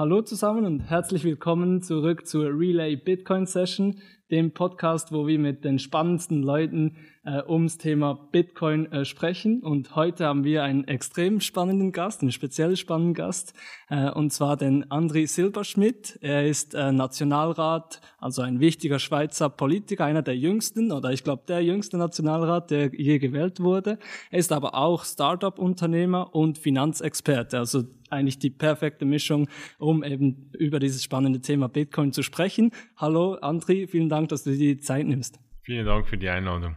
hallo zusammen und herzlich willkommen zurück zur Relay Bitcoin Session, dem Podcast, wo wir mit den spannendsten Leuten äh, ums Thema Bitcoin äh, sprechen. Und heute haben wir einen extrem spannenden Gast, einen speziell spannenden Gast, äh, und zwar den André Silberschmidt. Er ist äh, Nationalrat, also ein wichtiger Schweizer Politiker, einer der jüngsten oder ich glaube der jüngste Nationalrat, der je gewählt wurde. Er ist aber auch Startup-Unternehmer und Finanzexperte, also eigentlich die perfekte Mischung, um eben über dieses spannende Thema Bitcoin zu sprechen. Hallo André, vielen Dank, dass du dir die Zeit nimmst. Vielen Dank für die Einladung.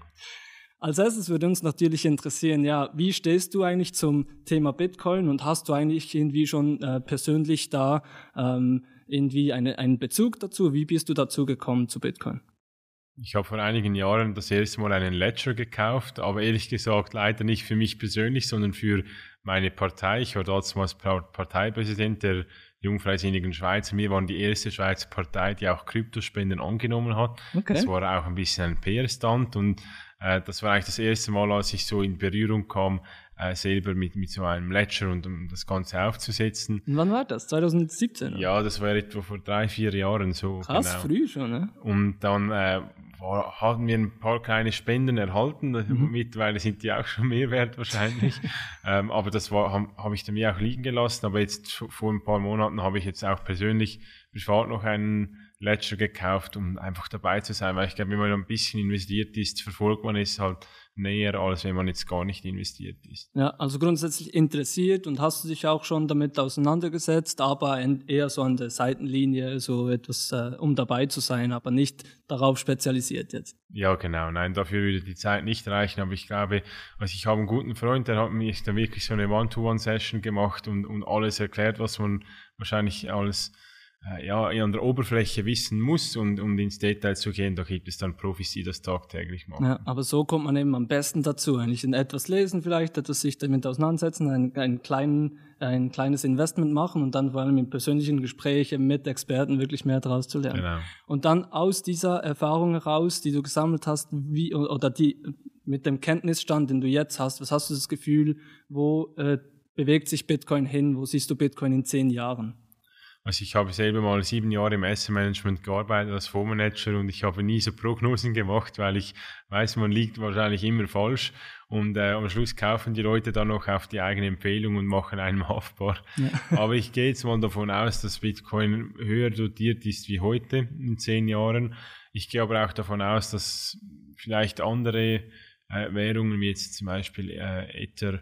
Als erstes würde uns natürlich interessieren, ja, wie stehst du eigentlich zum Thema Bitcoin und hast du eigentlich irgendwie schon äh, persönlich da ähm, irgendwie eine, einen Bezug dazu? Wie bist du dazu gekommen zu Bitcoin? Ich habe vor einigen Jahren das erste Mal einen Ledger gekauft, aber ehrlich gesagt leider nicht für mich persönlich, sondern für meine Partei. Ich war damals Parteipräsident der Jungfreisinnigen Schweiz. Wir waren die erste Schweizer Partei, die auch Kryptospenden angenommen hat. Okay. Das war auch ein bisschen ein PR-Stand und äh, das war eigentlich das erste Mal, als ich so in Berührung kam, äh, selber mit, mit so einem Ledger und um das Ganze aufzusetzen. Und wann war das? 2017? Oder? Ja, das war etwa vor drei, vier Jahren so. Krass, genau. früh schon, ne? Und dann äh, haben wir ein paar kleine Spenden erhalten. Mhm. Mittlerweile sind die auch schon mehr wert wahrscheinlich. ähm, aber das habe hab ich dann mir auch liegen gelassen. Aber jetzt vor ein paar Monaten habe ich jetzt auch persönlich privat noch einen Ledger gekauft, um einfach dabei zu sein, weil ich glaube, wenn man ein bisschen investiert ist, verfolgt man es halt näher, als wenn man jetzt gar nicht investiert ist. Ja, also grundsätzlich interessiert und hast du dich auch schon damit auseinandergesetzt, aber eher so an der Seitenlinie, so etwas, äh, um dabei zu sein, aber nicht darauf spezialisiert jetzt. Ja, genau. Nein, dafür würde die Zeit nicht reichen, aber ich glaube, also ich habe einen guten Freund, der hat mir da wirklich so eine One-to-One-Session gemacht und, und alles erklärt, was man wahrscheinlich alles äh, ja, an der Oberfläche wissen muss und um ins Detail zu gehen, da gibt es dann Profis, die das tagtäglich machen. Ja, aber so kommt man eben am besten dazu. Eigentlich in etwas lesen vielleicht, etwas sich damit auseinandersetzen, ein, ein, kleinen, ein kleines Investment machen und dann vor allem in persönlichen Gesprächen mit Experten wirklich mehr daraus zu lernen. Genau. Und dann aus dieser Erfahrung heraus, die du gesammelt hast, wie, oder die, mit dem Kenntnisstand, den du jetzt hast, was hast du das Gefühl, wo äh, bewegt sich Bitcoin hin? Wo siehst du Bitcoin in zehn Jahren? Also ich habe selber mal sieben Jahre im Asset Management gearbeitet als Fondsmanager und ich habe nie so Prognosen gemacht, weil ich weiß, man liegt wahrscheinlich immer falsch und äh, am Schluss kaufen die Leute dann noch auf die eigene Empfehlung und machen einen haftbar. Ja. Aber ich gehe jetzt mal davon aus, dass Bitcoin höher dotiert ist wie heute in zehn Jahren. Ich gehe aber auch davon aus, dass vielleicht andere äh, Währungen wie jetzt zum Beispiel äh, Ether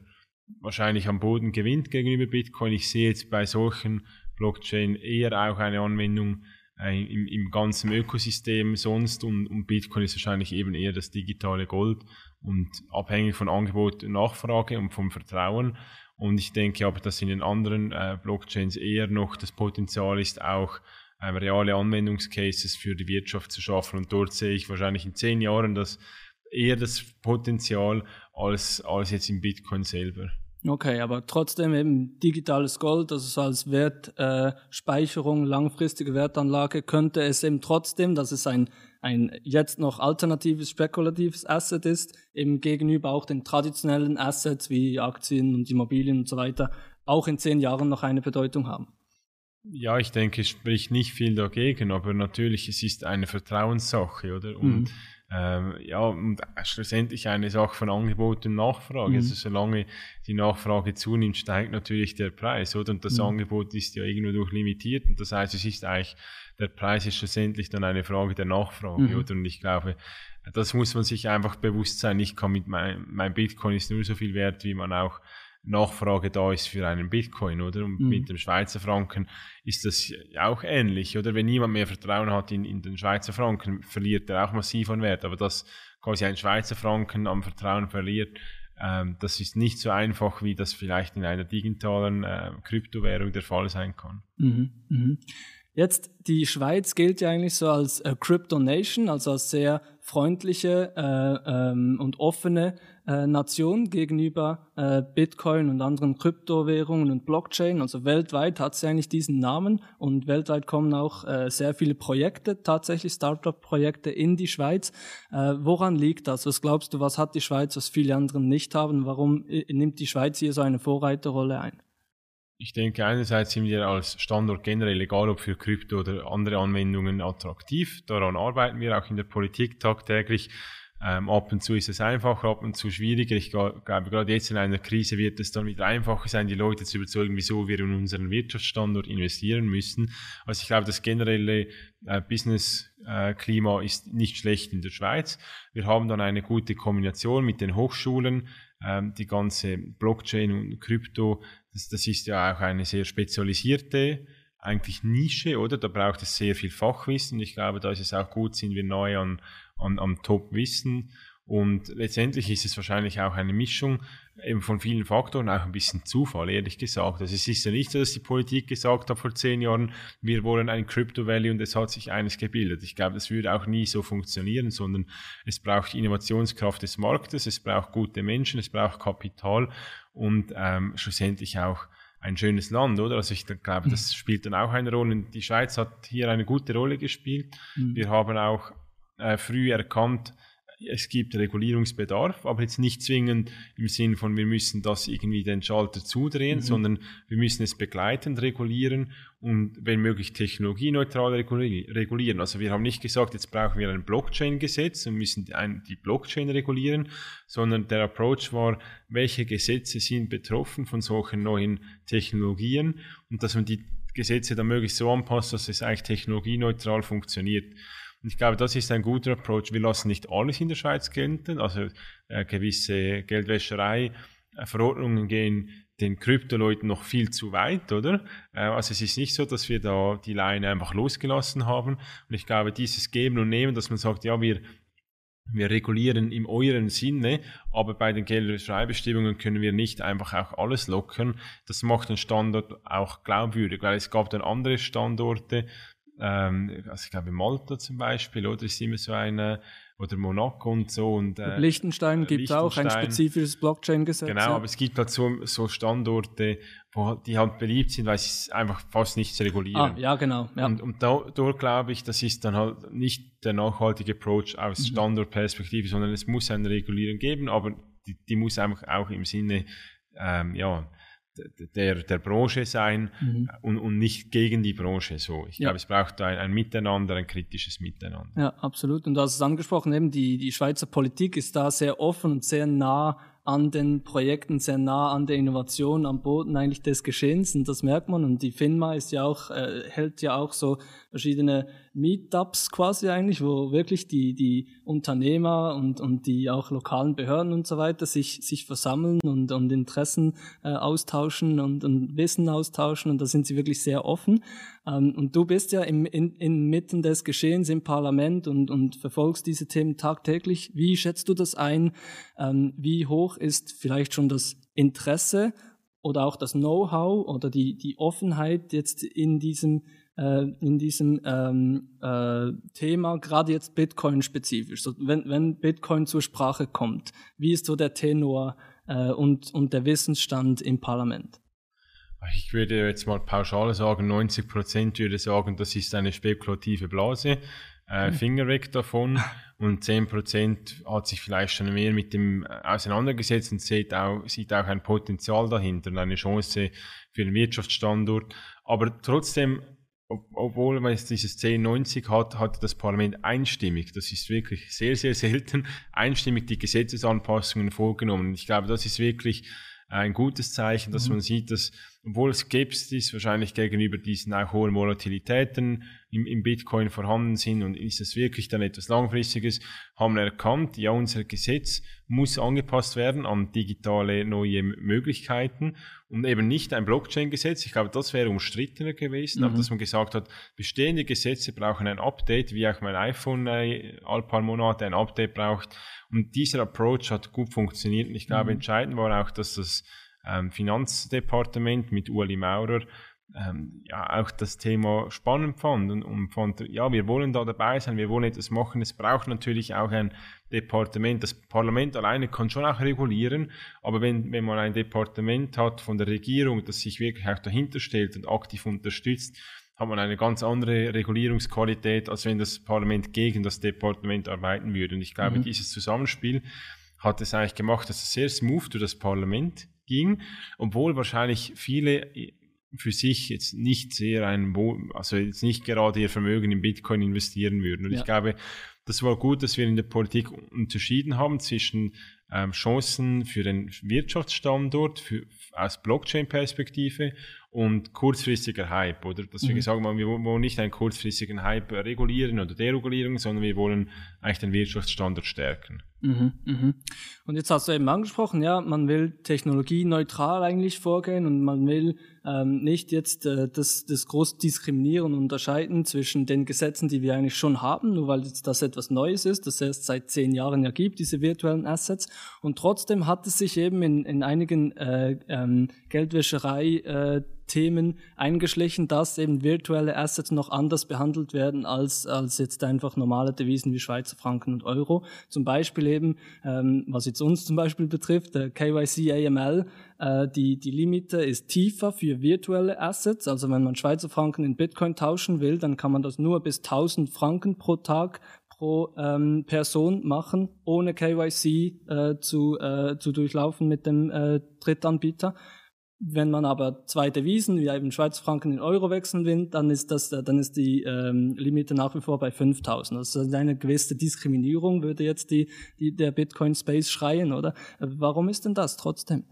wahrscheinlich am Boden gewinnt gegenüber Bitcoin. Ich sehe jetzt bei solchen Blockchain eher auch eine Anwendung äh, im, im, ganzen Ökosystem sonst und, und, Bitcoin ist wahrscheinlich eben eher das digitale Gold und abhängig von Angebot und Nachfrage und vom Vertrauen. Und ich denke aber, dass in den anderen äh, Blockchains eher noch das Potenzial ist, auch äh, reale Anwendungscases für die Wirtschaft zu schaffen. Und dort sehe ich wahrscheinlich in zehn Jahren das eher das Potenzial als, als jetzt im Bitcoin selber. Okay, aber trotzdem eben digitales Gold, also so als Wertspeicherung, äh, langfristige Wertanlage, könnte es eben trotzdem, dass es ein, ein jetzt noch alternatives, spekulatives Asset ist, eben gegenüber auch den traditionellen Assets wie Aktien und Immobilien und so weiter, auch in zehn Jahren noch eine Bedeutung haben. Ja, ich denke, es spricht nicht viel dagegen, aber natürlich, es ist eine Vertrauenssache, oder? Und mhm ähm, ja, und schlussendlich eine Sache von Angebot und Nachfrage. Mhm. Also solange die Nachfrage zunimmt, steigt natürlich der Preis, oder? Und das mhm. Angebot ist ja irgendwo durch limitiert. Und das heißt, es ist eigentlich, der Preis ist schlussendlich dann eine Frage der Nachfrage, mhm. oder? Und ich glaube, das muss man sich einfach bewusst sein. Ich kann mit mein, mein Bitcoin ist nur so viel wert, wie man auch Nachfrage da ist für einen Bitcoin, oder? Und mhm. mit dem Schweizer Franken ist das auch ähnlich, oder? Wenn niemand mehr Vertrauen hat in, in den Schweizer Franken, verliert er auch massiv an Wert. Aber dass quasi ein Schweizer Franken am Vertrauen verliert, ähm, das ist nicht so einfach, wie das vielleicht in einer digitalen äh, Kryptowährung der Fall sein kann. Mhm. Mhm. Jetzt, die Schweiz gilt ja eigentlich so als äh, Crypto Nation, also als sehr freundliche äh, ähm, und offene äh, Nation gegenüber äh, Bitcoin und anderen Kryptowährungen und Blockchain. Also weltweit hat sie eigentlich diesen Namen und weltweit kommen auch äh, sehr viele Projekte, tatsächlich Startup-Projekte in die Schweiz. Äh, woran liegt das? Was glaubst du, was hat die Schweiz, was viele anderen nicht haben? Warum äh, nimmt die Schweiz hier so eine Vorreiterrolle ein? Ich denke, einerseits sind wir als Standort generell, egal ob für Krypto oder andere Anwendungen, attraktiv. Daran arbeiten wir auch in der Politik tagtäglich. Ähm, ab und zu ist es einfacher, ab und zu schwieriger. Ich glaube, gerade jetzt in einer Krise wird es dann wieder einfacher sein, die Leute zu überzeugen, wieso wir in unseren Wirtschaftsstandort investieren müssen. Also ich glaube, das generelle äh, Business-Klima äh, ist nicht schlecht in der Schweiz. Wir haben dann eine gute Kombination mit den Hochschulen, ähm, die ganze Blockchain und Krypto. Das, das ist ja auch eine sehr spezialisierte eigentlich Nische, oder? Da braucht es sehr viel Fachwissen. Ich glaube, da ist es auch gut, sind wir neu an an, am Top-Wissen. Und letztendlich ist es wahrscheinlich auch eine Mischung eben von vielen Faktoren, auch ein bisschen Zufall, ehrlich gesagt. Also es ist ja nicht so, dass die Politik gesagt hat vor zehn Jahren, wir wollen ein Crypto Valley und es hat sich eines gebildet. Ich glaube, das würde auch nie so funktionieren, sondern es braucht Innovationskraft des Marktes, es braucht gute Menschen, es braucht Kapital und ähm, schlussendlich auch ein schönes Land, oder? Also ich glaube, das spielt dann auch eine Rolle. Die Schweiz hat hier eine gute Rolle gespielt. Mhm. Wir haben auch äh, früh erkannt, es gibt Regulierungsbedarf, aber jetzt nicht zwingend im Sinn von, wir müssen das irgendwie den Schalter zudrehen, mhm. sondern wir müssen es begleitend regulieren und wenn möglich technologieneutral regulieren. Also wir haben nicht gesagt, jetzt brauchen wir ein Blockchain-Gesetz und müssen die Blockchain regulieren, sondern der Approach war, welche Gesetze sind betroffen von solchen neuen Technologien und dass man die Gesetze dann möglichst so anpasst, dass es eigentlich technologieneutral funktioniert. Und ich glaube, das ist ein guter Approach. Wir lassen nicht alles in der Schweiz gelten, also äh, gewisse Geldwäscherei. Äh, Verordnungen gehen den Kryptoleuten noch viel zu weit, oder? Äh, also es ist nicht so, dass wir da die Leine einfach losgelassen haben. Und ich glaube, dieses Geben und Nehmen, dass man sagt, ja, wir wir regulieren im euren Sinne, aber bei den Geldwäschereibestimmungen können wir nicht einfach auch alles lockern. Das macht den Standort auch glaubwürdig, weil es gab dann andere Standorte, ähm, also ich glaube Malta zum Beispiel, oder ist immer so eine, oder Monaco und so. Und, äh, Liechtenstein gibt es auch ein spezifisches Blockchain-Gesetz. Genau, ja. aber es gibt halt so, so Standorte, wo, die halt beliebt sind, weil sie einfach fast nichts regulieren. Ah, ja, genau. Ja. Und, und da, dort glaube ich, das ist dann halt nicht der nachhaltige Approach aus mhm. Standortperspektive, sondern es muss eine Regulierung geben, aber die, die muss einfach auch im Sinne, ähm, ja, der, der Branche sein mhm. und, und nicht gegen die Branche. So, ich ja. glaube, es braucht ein, ein Miteinander, ein kritisches Miteinander. Ja, absolut. Und du hast es angesprochen, eben die, die Schweizer Politik ist da sehr offen und sehr nah an den Projekten, sehr nah an der Innovation, am Boden eigentlich des Geschehens und das merkt man und die FINMA ist ja auch, äh, hält ja auch so verschiedene Meetups quasi eigentlich, wo wirklich die, die Unternehmer und, und die auch lokalen Behörden und so weiter sich, sich versammeln und, und Interessen äh, austauschen und, und Wissen austauschen und da sind sie wirklich sehr offen. Ähm, und du bist ja im, in, inmitten des Geschehens im Parlament und, und verfolgst diese Themen tagtäglich. Wie schätzt du das ein? Ähm, wie hoch ist vielleicht schon das Interesse oder auch das Know-how oder die, die Offenheit jetzt in diesem äh, in diesem ähm, äh, Thema, gerade jetzt Bitcoin-spezifisch. So, wenn, wenn Bitcoin zur Sprache kommt, wie ist so der Tenor äh, und, und der Wissensstand im Parlament? Ich würde jetzt mal pauschal sagen, 90 Prozent würde sagen, das ist eine spekulative Blase. Äh, mhm. Finger weg davon. Und 10 Prozent hat sich vielleicht schon mehr mit dem auseinandergesetzt und sieht auch, sieht auch ein Potenzial dahinter und eine Chance für den Wirtschaftsstandort. Aber trotzdem obwohl man jetzt dieses 1090 hat, hat das Parlament einstimmig, das ist wirklich sehr, sehr selten, einstimmig die Gesetzesanpassungen vorgenommen. Ich glaube, das ist wirklich ein gutes Zeichen, dass mhm. man sieht, dass, obwohl Skepsis wahrscheinlich gegenüber diesen auch hohen Volatilitäten im, im Bitcoin vorhanden sind und ist es wirklich dann etwas Langfristiges, haben erkannt, ja, unser Gesetz muss angepasst werden an digitale neue Möglichkeiten und eben nicht ein Blockchain-Gesetz. Ich glaube, das wäre umstrittener gewesen, mhm. aber dass man gesagt hat, bestehende Gesetze brauchen ein Update, wie auch mein iPhone äh, all paar Monate ein Update braucht. Und dieser Approach hat gut funktioniert. Und ich glaube, mhm. entscheidend war auch, dass das ähm, Finanzdepartement mit Ueli Maurer ähm, ja auch das Thema spannend fand und, und fand, ja, wir wollen da dabei sein, wir wollen etwas machen. Es braucht natürlich auch ein Departement. Das Parlament alleine kann schon auch regulieren, aber wenn, wenn man ein Departement hat von der Regierung, das sich wirklich auch dahinter stellt und aktiv unterstützt, hat man eine ganz andere Regulierungsqualität, als wenn das Parlament gegen das Departement arbeiten würde. Und ich glaube, mhm. dieses Zusammenspiel hat es eigentlich gemacht, dass es sehr smooth durch das Parlament ging, obwohl wahrscheinlich viele für sich jetzt nicht sehr ein, also jetzt nicht gerade ihr Vermögen in Bitcoin investieren würden. Und ja. ich glaube, das war gut, dass wir in der Politik unterschieden haben zwischen ähm, Chancen für den Wirtschaftsstandort für, aus Blockchain-Perspektive und kurzfristiger Hype, oder? Dass wir mhm. gesagt haben, wir wollen nicht einen kurzfristigen Hype regulieren oder deregulieren, sondern wir wollen eigentlich den Wirtschaftsstandort stärken. Mhm, mhm. Und jetzt hast du eben angesprochen, ja, man will technologieneutral eigentlich vorgehen und man will ähm, nicht jetzt äh, das, das groß diskriminieren und unterscheiden zwischen den Gesetzen, die wir eigentlich schon haben, nur weil jetzt das etwas Neues ist, das erst seit zehn Jahren ja gibt, diese virtuellen Assets. Und trotzdem hat es sich eben in, in einigen äh, ähm, Geldwäscherei äh, eingeschlichen, dass eben virtuelle Assets noch anders behandelt werden als, als jetzt einfach normale Devisen wie Schweizer Franken und Euro. Zum Beispiel eben, ähm, was jetzt uns zum Beispiel betrifft, der KYC AML, äh, die, die Limite ist tiefer für virtuelle Assets. Also wenn man Schweizer Franken in Bitcoin tauschen will, dann kann man das nur bis 1000 Franken pro Tag pro ähm, Person machen, ohne KYC äh, zu, äh, zu durchlaufen mit dem äh, Drittanbieter. Wenn man aber zwei Devisen, wie eben Schweizer Franken in Euro wechseln will, dann ist das, dann ist die ähm, Limite nach wie vor bei 5000. Also eine gewisse Diskriminierung würde jetzt die, die, der Bitcoin Space schreien, oder? Warum ist denn das trotzdem?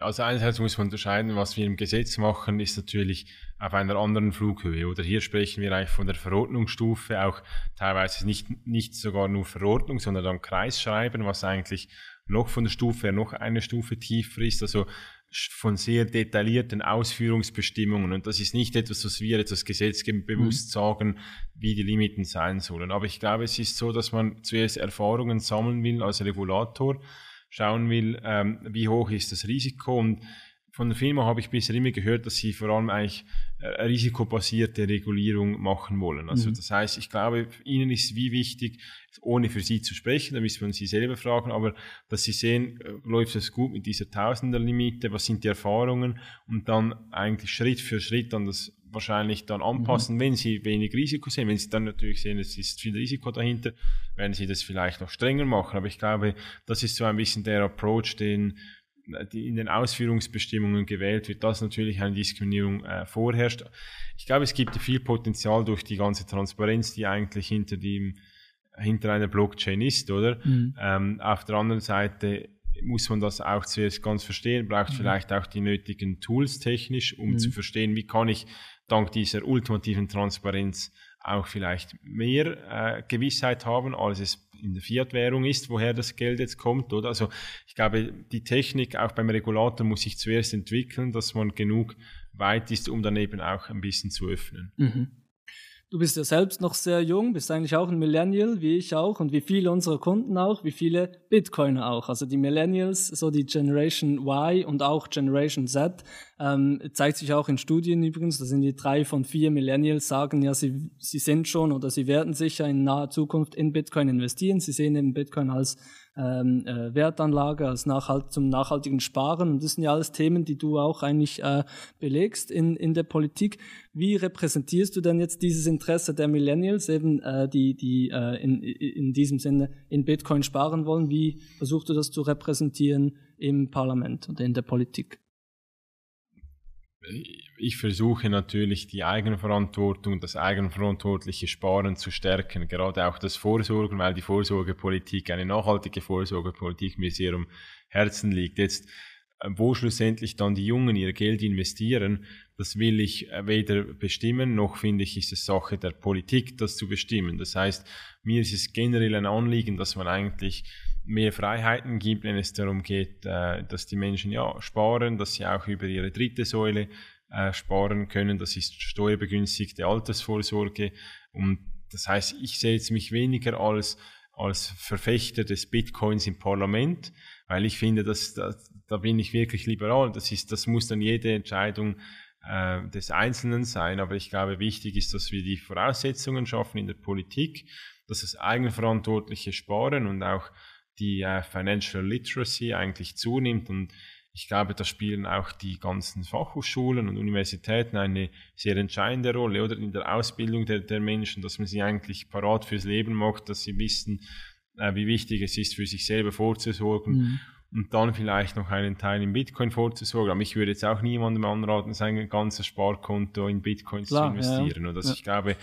Also einerseits muss man unterscheiden, was wir im Gesetz machen, ist natürlich auf einer anderen Flughöhe. Oder hier sprechen wir eigentlich von der Verordnungsstufe, auch teilweise nicht, nicht sogar nur Verordnung, sondern dann Kreisschreiben, was eigentlich noch von der Stufe her noch eine Stufe tiefer ist. Also von sehr detaillierten Ausführungsbestimmungen. Und das ist nicht etwas, was wir jetzt als Gesetzgeber bewusst mhm. sagen, wie die Limiten sein sollen. Aber ich glaube, es ist so, dass man zuerst Erfahrungen sammeln will als Regulator, schauen will, ähm, wie hoch ist das Risiko und von der Firma habe ich bisher immer gehört, dass sie vor allem eigentlich äh, risikobasierte Regulierung machen wollen. Also mhm. das heißt, ich glaube, ihnen ist wie wichtig, ohne für sie zu sprechen, da müssen wir sie selber fragen, aber dass sie sehen, äh, läuft es gut mit dieser Tausender-Limite, was sind die Erfahrungen und dann eigentlich Schritt für Schritt dann das wahrscheinlich dann anpassen, mhm. wenn sie wenig Risiko sehen. Wenn sie dann natürlich sehen, es ist viel Risiko dahinter, werden sie das vielleicht noch strenger machen. Aber ich glaube, das ist so ein bisschen der Approach, den die in den Ausführungsbestimmungen gewählt wird, dass natürlich eine Diskriminierung äh, vorherrscht. Ich glaube, es gibt viel Potenzial durch die ganze Transparenz, die eigentlich hinter dem hinter einer Blockchain ist, oder? Mhm. Ähm, auf der anderen Seite muss man das auch zuerst ganz verstehen, braucht mhm. vielleicht auch die nötigen Tools technisch, um mhm. zu verstehen, wie kann ich dank dieser ultimativen Transparenz auch vielleicht mehr äh, Gewissheit haben, als es in der Fiat-Währung ist, woher das Geld jetzt kommt, oder? Also ich glaube, die Technik auch beim Regulator muss sich zuerst entwickeln, dass man genug weit ist, um dann eben auch ein bisschen zu öffnen. Mhm. Du bist ja selbst noch sehr jung, bist eigentlich auch ein Millennial, wie ich auch und wie viele unserer Kunden auch, wie viele Bitcoiner auch. Also die Millennials, so die Generation Y und auch Generation Z, ähm, zeigt sich auch in Studien übrigens, da sind die drei von vier Millennials sagen ja, sie, sie sind schon oder sie werden sicher in naher Zukunft in Bitcoin investieren. Sie sehen eben Bitcoin als ähm, äh, Wertanlage, als nachhalt zum nachhaltigen Sparen. Und das sind ja alles Themen, die du auch eigentlich äh, belegst in, in der Politik. Wie repräsentierst du denn jetzt dieses Interesse der Millennials, eben äh, die, die äh, in, in diesem Sinne in Bitcoin sparen wollen? Wie versuchst du das zu repräsentieren im Parlament oder in der Politik? Ich versuche natürlich die Eigenverantwortung, das eigenverantwortliche Sparen zu stärken, gerade auch das Vorsorgen, weil die Vorsorgepolitik, eine nachhaltige Vorsorgepolitik mir sehr um Herzen liegt. Jetzt, äh, wo schlussendlich dann die Jungen ihr Geld investieren, das will ich äh, weder bestimmen, noch finde ich, ist es Sache der Politik, das zu bestimmen. Das heißt, mir ist es generell ein Anliegen, dass man eigentlich mehr Freiheiten gibt, wenn es darum geht, äh, dass die Menschen ja sparen, dass sie auch über ihre dritte Säule äh, sparen können. Das ist steuerbegünstigte Altersvorsorge. Und das heißt, ich sehe jetzt mich weniger als, als Verfechter des Bitcoins im Parlament, weil ich finde, dass, dass da bin ich wirklich liberal. Das ist, das muss dann jede Entscheidung äh, des Einzelnen sein. Aber ich glaube, wichtig ist, dass wir die Voraussetzungen schaffen in der Politik, dass das eigenverantwortliche Sparen und auch die äh, Financial Literacy eigentlich zunimmt und ich glaube, da spielen auch die ganzen Fachhochschulen und Universitäten eine sehr entscheidende Rolle oder in der Ausbildung der, der Menschen, dass man sie eigentlich parat fürs Leben macht, dass sie wissen, äh, wie wichtig es ist, für sich selber vorzusorgen. Mhm. und dann vielleicht noch einen Teil in Bitcoin vorzusorgen. Aber ich würde jetzt auch niemandem anraten, sein ganzes Sparkonto in Bitcoins Klar, zu investieren. Ja. Oder dass ja. ich glaube,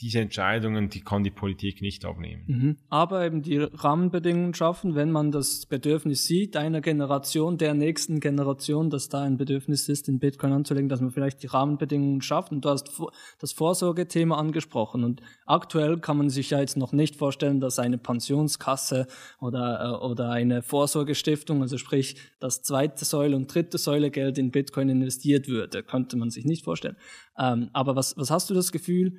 diese Entscheidungen, die kann die Politik nicht abnehmen. Mhm. Aber eben die Rahmenbedingungen schaffen, wenn man das Bedürfnis sieht, einer Generation, der nächsten Generation, dass da ein Bedürfnis ist, in Bitcoin anzulegen, dass man vielleicht die Rahmenbedingungen schafft. Und du hast das Vorsorgethema angesprochen. Und aktuell kann man sich ja jetzt noch nicht vorstellen, dass eine Pensionskasse oder, äh, oder eine Vorsorgestiftung, also sprich das zweite Säule und dritte Säule Geld in Bitcoin investiert würde. Könnte man sich nicht vorstellen. Ähm, aber was, was hast du das Gefühl,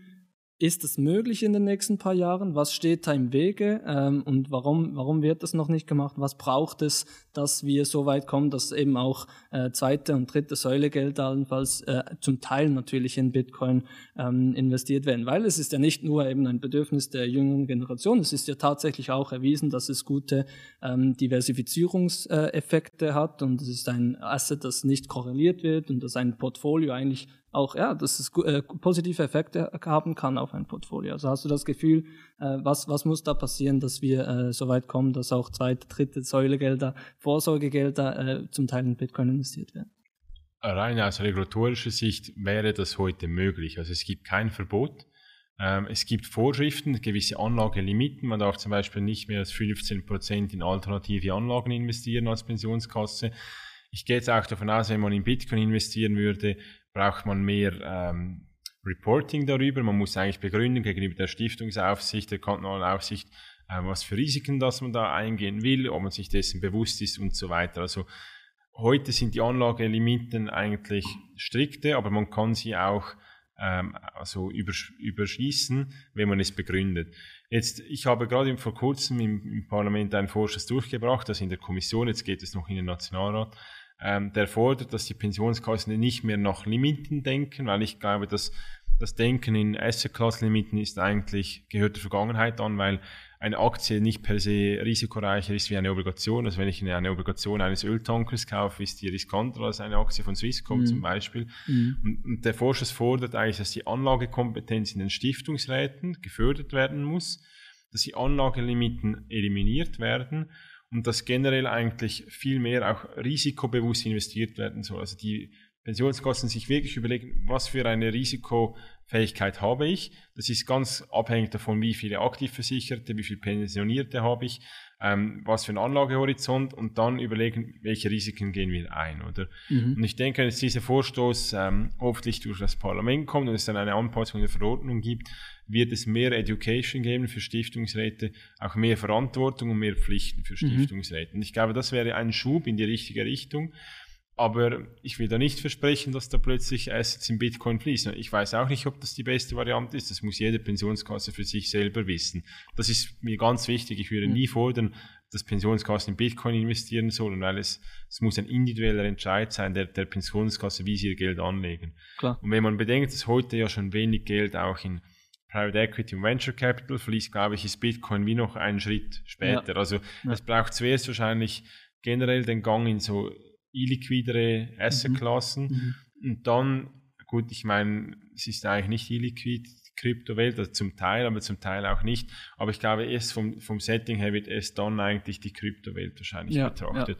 ist es möglich in den nächsten paar Jahren? Was steht da im Wege? Ähm, und warum, warum wird das noch nicht gemacht? Was braucht es, dass wir so weit kommen, dass eben auch äh, zweite und dritte Säule Geld allenfalls äh, zum Teil natürlich in Bitcoin ähm, investiert werden? Weil es ist ja nicht nur eben ein Bedürfnis der jüngeren Generation, es ist ja tatsächlich auch erwiesen, dass es gute ähm, Diversifizierungseffekte hat und es ist ein Asset, das nicht korreliert wird und das ein Portfolio eigentlich auch, ja, dass es äh, positive Effekte haben kann auf ein Portfolio. Also hast du das Gefühl, äh, was, was muss da passieren, dass wir äh, so weit kommen, dass auch zweite, dritte Säulegelder, Vorsorgegelder äh, zum Teil in Bitcoin investiert werden? Rein aus regulatorischer Sicht wäre das heute möglich. Also es gibt kein Verbot. Ähm, es gibt Vorschriften, gewisse Anlagelimiten. Man darf zum Beispiel nicht mehr als 15 Prozent in alternative Anlagen investieren als Pensionskasse. Ich gehe jetzt auch davon aus, wenn man in Bitcoin investieren würde, braucht man mehr ähm, Reporting darüber. Man muss eigentlich begründen gegenüber der Stiftungsaufsicht, der Kantonalaufsicht, äh, was für Risiken das man da eingehen will, ob man sich dessen bewusst ist und so weiter. Also heute sind die Anlagelimiten eigentlich strikte, aber man kann sie auch ähm, also übersch überschließen, wenn man es begründet. Jetzt, ich habe gerade vor kurzem im, Parlament einen Vorschuss durchgebracht, also in der Kommission, jetzt geht es noch in den Nationalrat, ähm, der fordert, dass die Pensionskassen nicht mehr nach Limiten denken, weil ich glaube, dass das Denken in Asset-Class-Limiten ist eigentlich, gehört der Vergangenheit an, weil eine Aktie nicht per se risikoreicher ist wie eine Obligation. Also wenn ich eine Obligation eines Öltankers kaufe, ist die riskanter als eine Aktie von Swisscom mhm. zum Beispiel. Mhm. Und, und, der Vorschuss fordert eigentlich, dass die Anlagekompetenz in den Stiftungsräten gefördert werden muss, dass die Anlagelimiten eliminiert werden und dass generell eigentlich viel mehr auch risikobewusst investiert werden soll. Also die Pensionskassen sich wirklich überlegen, was für eine Risikofähigkeit habe ich. Das ist ganz abhängig davon, wie viele Aktivversicherte, wie viele Pensionierte habe ich, ähm, was für ein Anlagehorizont und dann überlegen, welche Risiken gehen wir ein, oder? Mhm. Und ich denke, wenn jetzt dieser Vorstoß ähm, hoffentlich durch das Parlament kommt und es dann eine Anpassung der Verordnung gibt, wird es mehr Education geben für Stiftungsräte, auch mehr Verantwortung und mehr Pflichten für mhm. Stiftungsräte. Und ich glaube, das wäre ein Schub in die richtige Richtung. Aber ich will da nicht versprechen, dass da plötzlich Assets in Bitcoin fließen. Ich weiß auch nicht, ob das die beste Variante ist. Das muss jede Pensionskasse für sich selber wissen. Das ist mir ganz wichtig. Ich würde mhm. nie fordern, dass Pensionskassen in Bitcoin investieren sollen, weil es, es muss ein individueller Entscheid sein der, der Pensionskasse, wie sie ihr Geld anlegen. Klar. Und wenn man bedenkt, dass heute ja schon wenig Geld auch in Private Equity und Venture Capital fließt, glaube ich, ist Bitcoin wie noch einen Schritt später. Ja. Also ja. es braucht zuerst wahrscheinlich generell den Gang in so illiquidere Assetklassen. Mhm. mhm. Und dann, gut, ich meine, es ist eigentlich nicht illiquid, die Kryptowelt, also zum Teil, aber zum Teil auch nicht. Aber ich glaube, erst vom, vom Setting her wird erst dann eigentlich die Kryptowelt wahrscheinlich ja, betrachtet.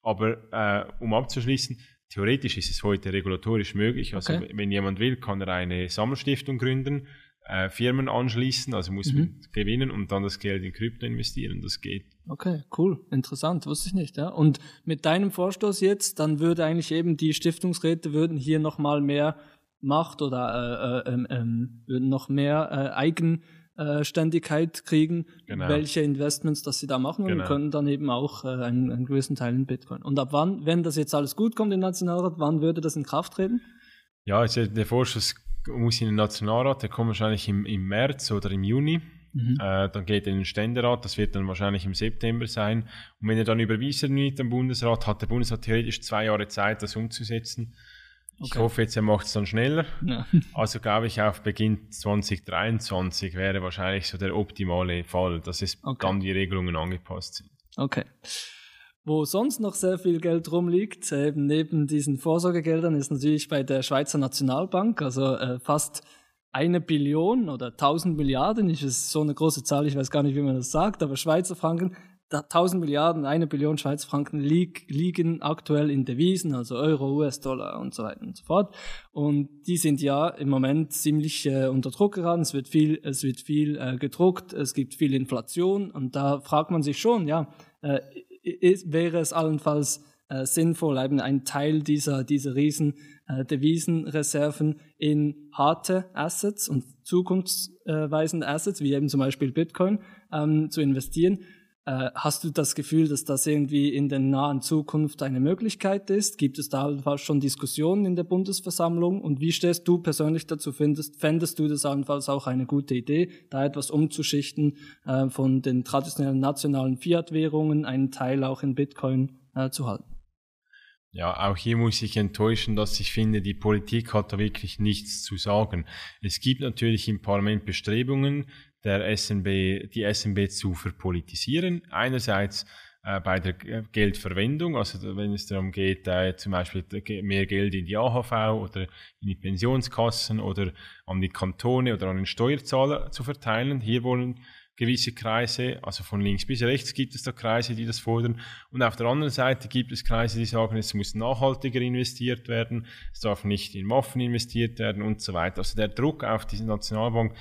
Aber äh, um abzuschließen, theoretisch ist es heute regulatorisch möglich. Also okay. wenn jemand will, kann er eine Sammelstiftung gründen äh, Firmen anschließen, also muss mhm. man gewinnen und dann das Geld in Krypto investieren. Das geht. Okay, cool, interessant, wusste ich nicht. Ja. Und mit deinem Vorstoß jetzt, dann würde eigentlich eben die Stiftungsräte würden hier noch mal mehr Macht oder äh, äh, ähm, ähm würden noch mehr äh, Eigenständigkeit kriegen, genau. welche Investments, dass sie da machen genau. und können dann eben auch äh, einen, einen gewissen Teil in Bitcoin. Und ab wann, wenn das jetzt alles gut kommt im Nationalrat, wann würde das in Kraft treten? Ja, also der Vorschuss muss in den Nationalrat, der kommt wahrscheinlich im, im März oder im Juni. Mhm. Äh, dann geht er in den Ständerat, das wird dann wahrscheinlich im September sein. Und wenn er dann überwiesen wird am Bundesrat, hat der Bundesrat theoretisch zwei Jahre Zeit, das umzusetzen. Okay. Ich hoffe jetzt, er macht es dann schneller. Ja. Also glaube ich, auf Beginn 2023 wäre wahrscheinlich so der optimale Fall, dass es okay. dann die Regelungen angepasst sind. Okay. Wo sonst noch sehr viel Geld rumliegt, eben neben diesen Vorsorgegeldern, ist natürlich bei der Schweizer Nationalbank, also äh, fast eine Billion oder tausend Milliarden, ist es so eine große Zahl, ich weiß gar nicht, wie man das sagt, aber Schweizer Franken 1000 Milliarden, eine Billion Schweizer Franken lieg, liegen aktuell in Devisen, also Euro, US-Dollar und so weiter und so fort. Und die sind ja im Moment ziemlich äh, unter Druck geraten. Es wird viel, es wird viel äh, gedruckt, es gibt viel Inflation und da fragt man sich schon, ja, äh, ist, wäre es allenfalls äh, sinnvoll, eben einen Teil dieser, dieser riesen äh, Devisenreserven in harte Assets und zukunftsweisende Assets, wie eben zum Beispiel Bitcoin, ähm, zu investieren hast du das Gefühl, dass das irgendwie in der nahen Zukunft eine Möglichkeit ist? Gibt es da schon Diskussionen in der Bundesversammlung? Und wie stehst du persönlich dazu? Findest, fändest du das allenfalls auch eine gute Idee, da etwas umzuschichten äh, von den traditionellen nationalen Fiat-Währungen, einen Teil auch in Bitcoin äh, zu halten? Ja, auch hier muss ich enttäuschen, dass ich finde, die Politik hat da wirklich nichts zu sagen. Es gibt natürlich im Parlament Bestrebungen, der SNB, die SNB zu verpolitisieren. Einerseits äh, bei der Geldverwendung, also wenn es darum geht, äh, zum Beispiel mehr Geld in die AHV oder in die Pensionskassen oder an die Kantone oder an den Steuerzahler zu verteilen. Hier wollen gewisse Kreise, also von links bis rechts gibt es da Kreise, die das fordern. Und auf der anderen Seite gibt es Kreise, die sagen, es muss nachhaltiger investiert werden, es darf nicht in Waffen investiert werden und so weiter. Also der Druck auf diese Nationalbank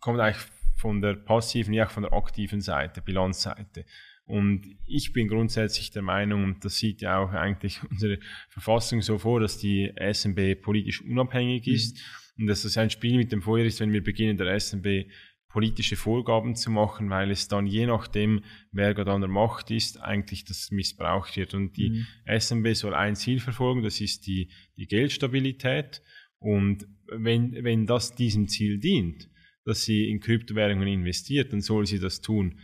kommt eigentlich von der passiven, nicht von der aktiven Seite, Bilanzseite. Und ich bin grundsätzlich der Meinung, und das sieht ja auch eigentlich unsere Verfassung so vor, dass die SNB politisch unabhängig mhm. ist mhm. und dass das ein Spiel mit dem Feuer ist, wenn wir beginnen, der SNB politische Vorgaben zu machen, weil es dann je nachdem, wer gerade an der Macht ist, eigentlich das missbraucht wird. Und die mhm. SNB soll ein Ziel verfolgen, das ist die, die Geldstabilität. Und wenn, wenn das diesem Ziel dient, dass sie in Kryptowährungen investiert, dann soll sie das tun.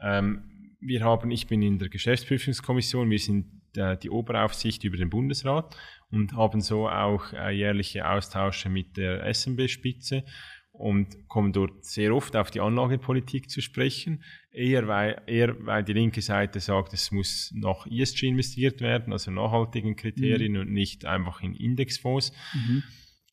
Ähm, wir haben, ich bin in der Geschäftsprüfungskommission, wir sind äh, die Oberaufsicht über den Bundesrat und haben so auch äh, jährliche Austausche mit der SMB-Spitze und kommen dort sehr oft auf die Anlagepolitik zu sprechen. Eher weil, eher weil die linke Seite sagt, es muss nach ESG investiert werden, also nachhaltigen Kriterien mhm. und nicht einfach in Indexfonds. Mhm.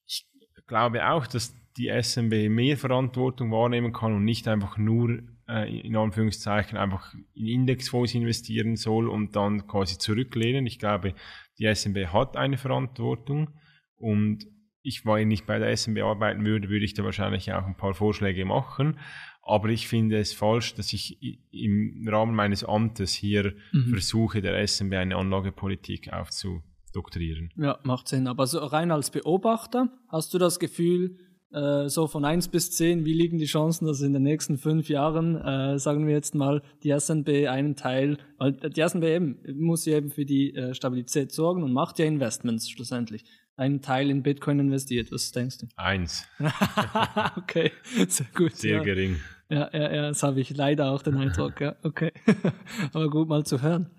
Ich glaube auch, dass die SMB mehr Verantwortung wahrnehmen kann und nicht einfach nur äh, in Anführungszeichen einfach in Indexfonds investieren soll und dann quasi zurücklehnen. Ich glaube, die SMB hat eine Verantwortung und ich, wenn ich bei der SMB arbeiten würde, würde ich da wahrscheinlich auch ein paar Vorschläge machen. Aber ich finde es falsch, dass ich im Rahmen meines Amtes hier mhm. versuche, der SMB eine Anlagepolitik aufzudoktrieren. Ja, macht Sinn. Aber so rein als Beobachter, hast du das Gefühl, äh, so von 1 bis 10, wie liegen die Chancen, dass in den nächsten fünf Jahren, äh, sagen wir jetzt mal, die SNB einen Teil, weil die SNB eben, muss ja eben für die äh, Stabilität sorgen und macht ja Investments schlussendlich, einen Teil in Bitcoin investiert. Was denkst du? Eins. okay, sehr gut. Sehr ja. gering. Ja, ja, ja, das habe ich leider auch den Eindruck, ja, okay. Aber gut mal zu hören.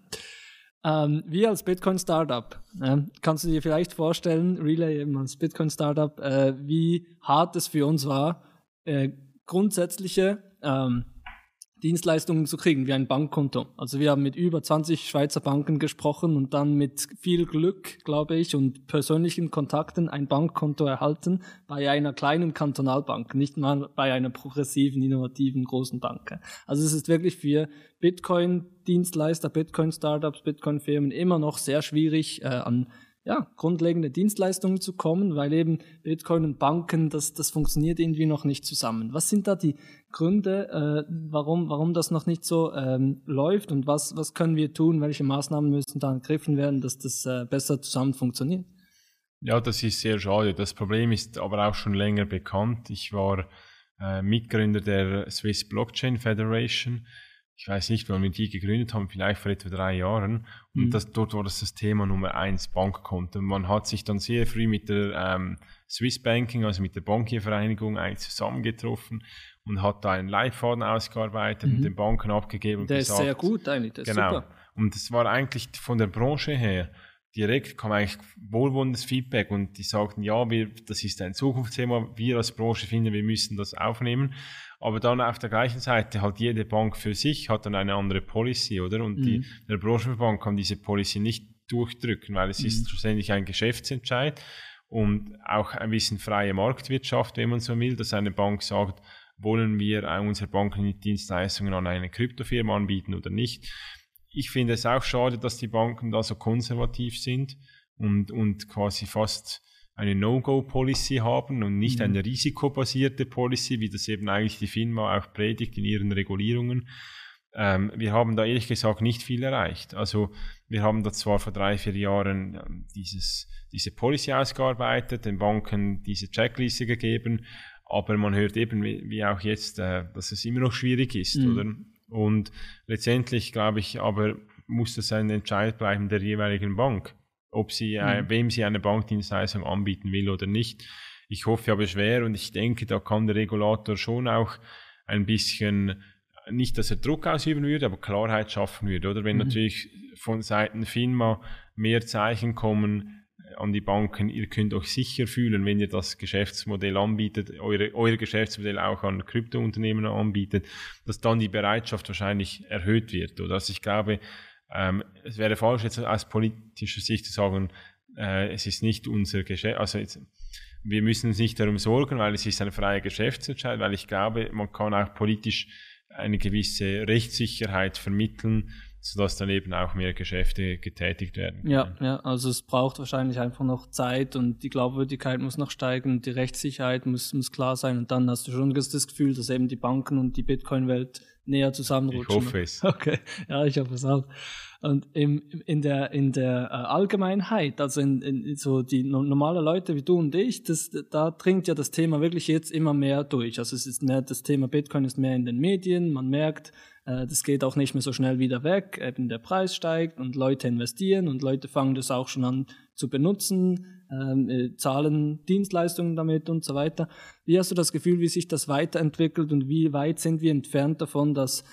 Ähm, wir als Bitcoin-Startup, äh, kannst du dir vielleicht vorstellen, Relay eben als Bitcoin-Startup, äh, wie hart es für uns war, äh, grundsätzliche ähm, Dienstleistungen zu kriegen, wie ein Bankkonto. Also wir haben mit über 20 Schweizer Banken gesprochen und dann mit viel Glück, glaube ich, und persönlichen Kontakten ein Bankkonto erhalten bei einer kleinen Kantonalbank, nicht mal bei einer progressiven, innovativen großen Bank. Also es ist wirklich für Bitcoin-Dienstleister, Bitcoin-Startups, Bitcoin-Firmen immer noch sehr schwierig, äh, an ja, grundlegende Dienstleistungen zu kommen, weil eben Bitcoin und Banken, das, das funktioniert irgendwie noch nicht zusammen. Was sind da die Gründe, äh, warum, warum das noch nicht so ähm, läuft und was, was können wir tun, welche Maßnahmen müssen da ergriffen werden, dass das äh, besser zusammen funktioniert? Ja, das ist sehr schade. Das Problem ist aber auch schon länger bekannt. Ich war äh, Mitgründer der Swiss Blockchain Federation ich weiß nicht, wann wir die gegründet haben, vielleicht vor etwa drei Jahren. Und mhm. das, dort war das das Thema Nummer eins, Bankkonto. Man hat sich dann sehr früh mit der ähm, Swiss Banking, also mit der Bankiervereinigung eigentlich zusammengetroffen und hat da einen Leitfaden ausgearbeitet mhm. und den Banken abgegeben. Der gesagt, ist sehr gut eigentlich, der genau. super. Und das war eigentlich von der Branche her direkt kam eigentlich wohlwollendes Feedback und die sagten, ja, wir, das ist ein Zukunftsthema, wir als Branche finden, wir müssen das aufnehmen. Aber dann auf der gleichen Seite halt jede Bank für sich hat dann eine andere Policy, oder? Und mhm. die, der Branchenverband kann diese Policy nicht durchdrücken, weil es mhm. ist schlussendlich ein Geschäftsentscheid und auch ein bisschen freie Marktwirtschaft, wenn man so will, dass eine Bank sagt, wollen wir unsere Bankendienstleistungen an eine Kryptofirma anbieten oder nicht. Ich finde es auch schade, dass die Banken da so konservativ sind und, und quasi fast eine No-Go-Policy haben und nicht mhm. eine risikobasierte Policy, wie das eben eigentlich die FINMA auch predigt in ihren Regulierungen. Ähm, wir haben da ehrlich gesagt nicht viel erreicht. Also wir haben da zwar vor drei, vier Jahren dieses, diese Policy ausgearbeitet, den Banken diese Checkliste gegeben, aber man hört eben, wie, wie auch jetzt, äh, dass es immer noch schwierig ist, mhm. oder? Und letztendlich glaube ich, aber muss das ein Entscheid bleiben der jeweiligen Bank ob sie, äh, mhm. wem sie eine Bankdienstleistung anbieten will oder nicht. Ich hoffe aber schwer und ich denke, da kann der Regulator schon auch ein bisschen, nicht, dass er Druck ausüben würde, aber Klarheit schaffen würde. Oder wenn mhm. natürlich von Seiten FINMA mehr Zeichen kommen äh, an die Banken, ihr könnt euch sicher fühlen, wenn ihr das Geschäftsmodell anbietet, eure, euer Geschäftsmodell auch an Kryptounternehmen anbietet, dass dann die Bereitschaft wahrscheinlich erhöht wird. Oder also ich glaube, ähm, es wäre falsch, jetzt aus politischer Sicht zu sagen, äh, es ist nicht unser Geschäft, also jetzt, wir müssen uns nicht darum sorgen, weil es ist eine freie Geschäftsentscheidung, weil ich glaube, man kann auch politisch eine gewisse Rechtssicherheit vermitteln, sodass dann eben auch mehr Geschäfte getätigt werden können. Ja, ja, also es braucht wahrscheinlich einfach noch Zeit und die Glaubwürdigkeit muss noch steigen, die Rechtssicherheit muss, muss klar sein und dann hast du schon das Gefühl, dass eben die Banken und die Bitcoin-Welt näher zusammenrutschen. Ich hoffe es. Okay, ja, ich hoffe es auch. Und im, in der, in der äh, Allgemeinheit, also in, in so die normale Leute wie du und ich, das, da dringt ja das Thema wirklich jetzt immer mehr durch. Also es ist mehr, das Thema Bitcoin ist mehr in den Medien, man merkt, das geht auch nicht mehr so schnell wieder weg, eben der Preis steigt und Leute investieren und Leute fangen das auch schon an zu benutzen, ähm, äh, zahlen Dienstleistungen damit und so weiter. Wie hast du das Gefühl, wie sich das weiterentwickelt und wie weit sind wir entfernt davon, dass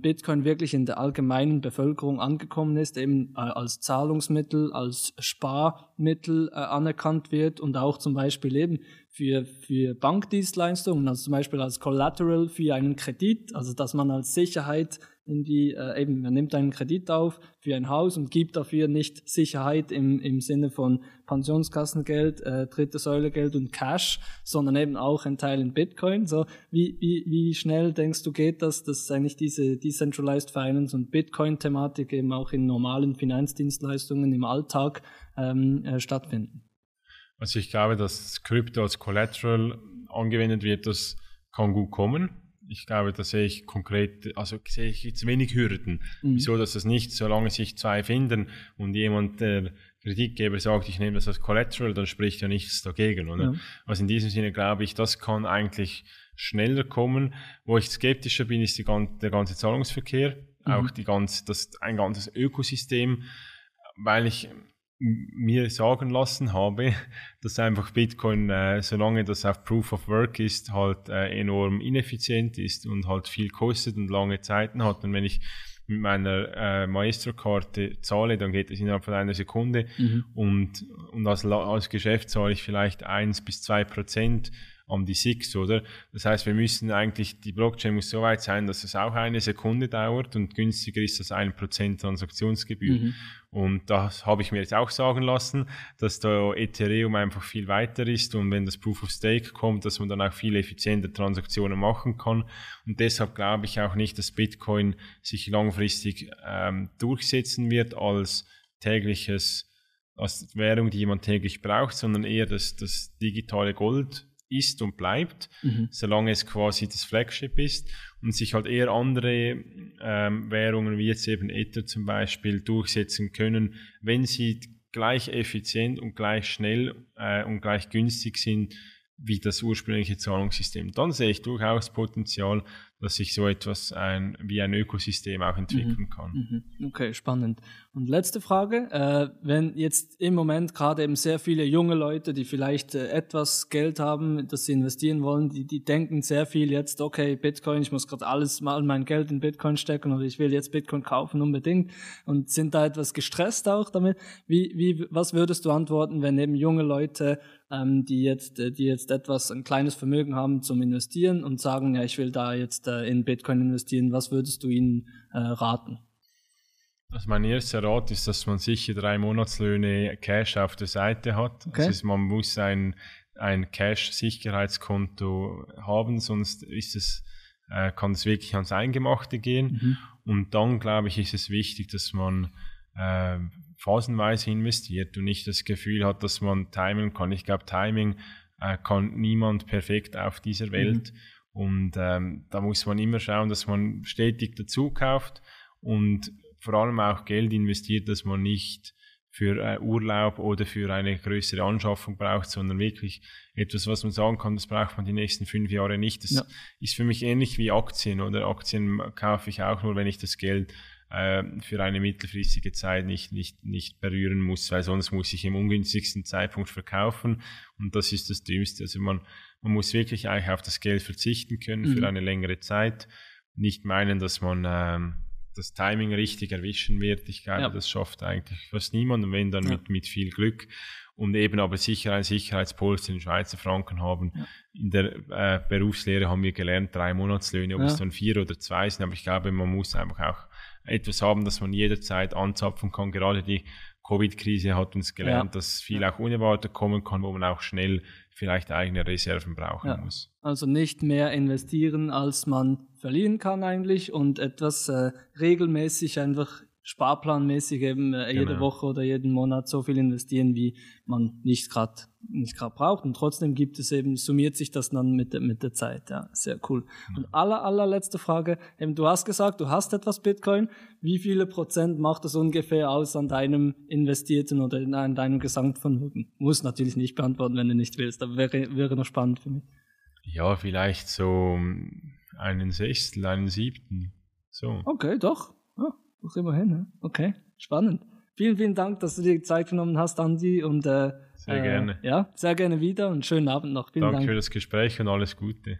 Bitcoin wirklich in der allgemeinen Bevölkerung angekommen ist, eben äh, als Zahlungsmittel, als Sparmittel äh, anerkannt wird und auch zum Beispiel eben für, für Bankdienstleistungen, also zum Beispiel als Collateral für einen Kredit, also dass man als Sicherheit in die, äh, eben, man nimmt einen Kredit auf für ein Haus und gibt dafür nicht Sicherheit im, im Sinne von Pensionskassengeld, äh, dritte Säule Geld und Cash, sondern eben auch ein Teil in Bitcoin. So, wie, wie, wie schnell denkst du geht das, dass eigentlich diese Decentralized Finance und Bitcoin-Thematik eben auch in normalen Finanzdienstleistungen im Alltag ähm, äh, stattfinden? Also ich glaube, dass Krypto als Collateral angewendet wird, das kann gut kommen ich glaube, da sehe ich konkret, also sehe ich jetzt wenig Hürden. Mhm. Wieso, dass das nicht, solange sich zwei finden und jemand, der Kreditgeber sagt, ich nehme das als Collateral, dann spricht ja nichts dagegen, oder? Ja. Also in diesem Sinne glaube ich, das kann eigentlich schneller kommen. Wo ich skeptischer bin, ist die, der ganze Zahlungsverkehr, mhm. auch die ganze, das, ein ganzes Ökosystem, weil ich mir sagen lassen habe, dass einfach Bitcoin, äh, solange das auf Proof of Work ist, halt äh, enorm ineffizient ist und halt viel kostet und lange Zeiten hat. Und wenn ich mit meiner äh, Maestro-Karte zahle, dann geht es innerhalb von einer Sekunde mhm. und, und als, als Geschäft zahle ich vielleicht eins bis zwei Prozent an die SIX, oder? Das heißt, wir müssen eigentlich, die Blockchain muss so weit sein, dass es auch eine Sekunde dauert und günstiger ist als ein Prozent Transaktionsgebühr. Mhm. Und das habe ich mir jetzt auch sagen lassen, dass da Ethereum einfach viel weiter ist und wenn das Proof of Stake kommt, dass man dann auch viel effizienter Transaktionen machen kann. Und deshalb glaube ich auch nicht, dass Bitcoin sich langfristig ähm, durchsetzen wird als tägliches als Währung, die man täglich braucht, sondern eher das, das digitale Gold ist und bleibt, mhm. solange es quasi das Flagship ist und sich halt eher andere ähm, Währungen wie jetzt eben Ether zum Beispiel durchsetzen können, wenn sie gleich effizient und gleich schnell äh, und gleich günstig sind wie das ursprüngliche Zahlungssystem. Dann sehe ich durchaus Potenzial, dass sich so etwas ein, wie ein Ökosystem auch entwickeln mhm. kann. Mhm. Okay, spannend. Und letzte Frage, äh, wenn jetzt im Moment gerade eben sehr viele junge Leute, die vielleicht äh, etwas Geld haben, das sie investieren wollen, die, die denken sehr viel jetzt, okay, Bitcoin, ich muss gerade alles mal mein Geld in Bitcoin stecken oder ich will jetzt Bitcoin kaufen unbedingt und sind da etwas gestresst auch damit. Wie, wie, was würdest du antworten, wenn eben junge Leute ähm, die jetzt, äh, die jetzt etwas, ein kleines Vermögen haben zum Investieren und sagen, ja, ich will da jetzt äh, in Bitcoin investieren, was würdest du ihnen äh, raten? Also mein erster Rat ist, dass man sicher drei Monatslöhne Cash auf der Seite hat. Okay. Also man muss ein, ein Cash-Sicherheitskonto haben, sonst ist es, äh, kann es wirklich ans Eingemachte gehen. Mhm. Und dann, glaube ich, ist es wichtig, dass man äh, phasenweise investiert und nicht das Gefühl hat, dass man timen kann. Ich glaube, Timing äh, kann niemand perfekt auf dieser mhm. Welt. Mhm. Und ähm, da muss man immer schauen, dass man stetig dazu kauft und vor allem auch Geld investiert, dass man nicht für äh, Urlaub oder für eine größere Anschaffung braucht, sondern wirklich etwas, was man sagen kann, das braucht man die nächsten fünf Jahre nicht. Das ja. ist für mich ähnlich wie Aktien oder Aktien kaufe ich auch nur, wenn ich das Geld äh, für eine mittelfristige Zeit nicht, nicht, nicht berühren muss, weil sonst muss ich im ungünstigsten Zeitpunkt verkaufen und das ist das Dümmste. Also man, man muss wirklich eigentlich auf das Geld verzichten können mhm. für eine längere Zeit, nicht meinen, dass man ähm, das Timing richtig erwischen wird. Ich glaube, ja. das schafft eigentlich fast niemand und wenn dann ja. mit, mit viel Glück und eben aber sicher ein Sicherheitspolster in Schweizer Franken haben. Ja. In der äh, Berufslehre haben wir gelernt, drei Monatslöhne, ob es dann vier oder zwei sind, aber ich glaube, man muss einfach auch etwas haben, das man jederzeit anzapfen kann. Gerade die Covid-Krise hat uns gelernt, ja. dass viel auch unerwartet kommen kann, wo man auch schnell vielleicht eigene Reserven brauchen ja. muss. Also nicht mehr investieren, als man verlieren kann eigentlich und etwas äh, regelmäßig einfach sparplanmäßig eben äh, jede genau. Woche oder jeden Monat so viel investieren, wie man nicht gerade nicht gerade braucht. Und trotzdem gibt es eben, summiert sich das dann mit der, mit der Zeit. Ja, sehr cool. Mhm. Und aller, allerletzte Frage, eben du hast gesagt, du hast etwas Bitcoin. Wie viele Prozent macht das ungefähr aus an deinem investierten oder an deinem Gesamtvermögen? Muss natürlich nicht beantworten, wenn du nicht willst, aber wäre, wäre noch spannend für mich. Ja, vielleicht so einen Sechstel, einen Siebten. So. Okay, doch. Ja, doch immerhin, ne? Okay, spannend. Vielen, vielen Dank, dass du dir Zeit genommen hast, Andi. Und, äh, sehr äh, gerne. Ja, sehr gerne wieder und schönen Abend noch. Vielen Dank, Dank. für das Gespräch und alles Gute.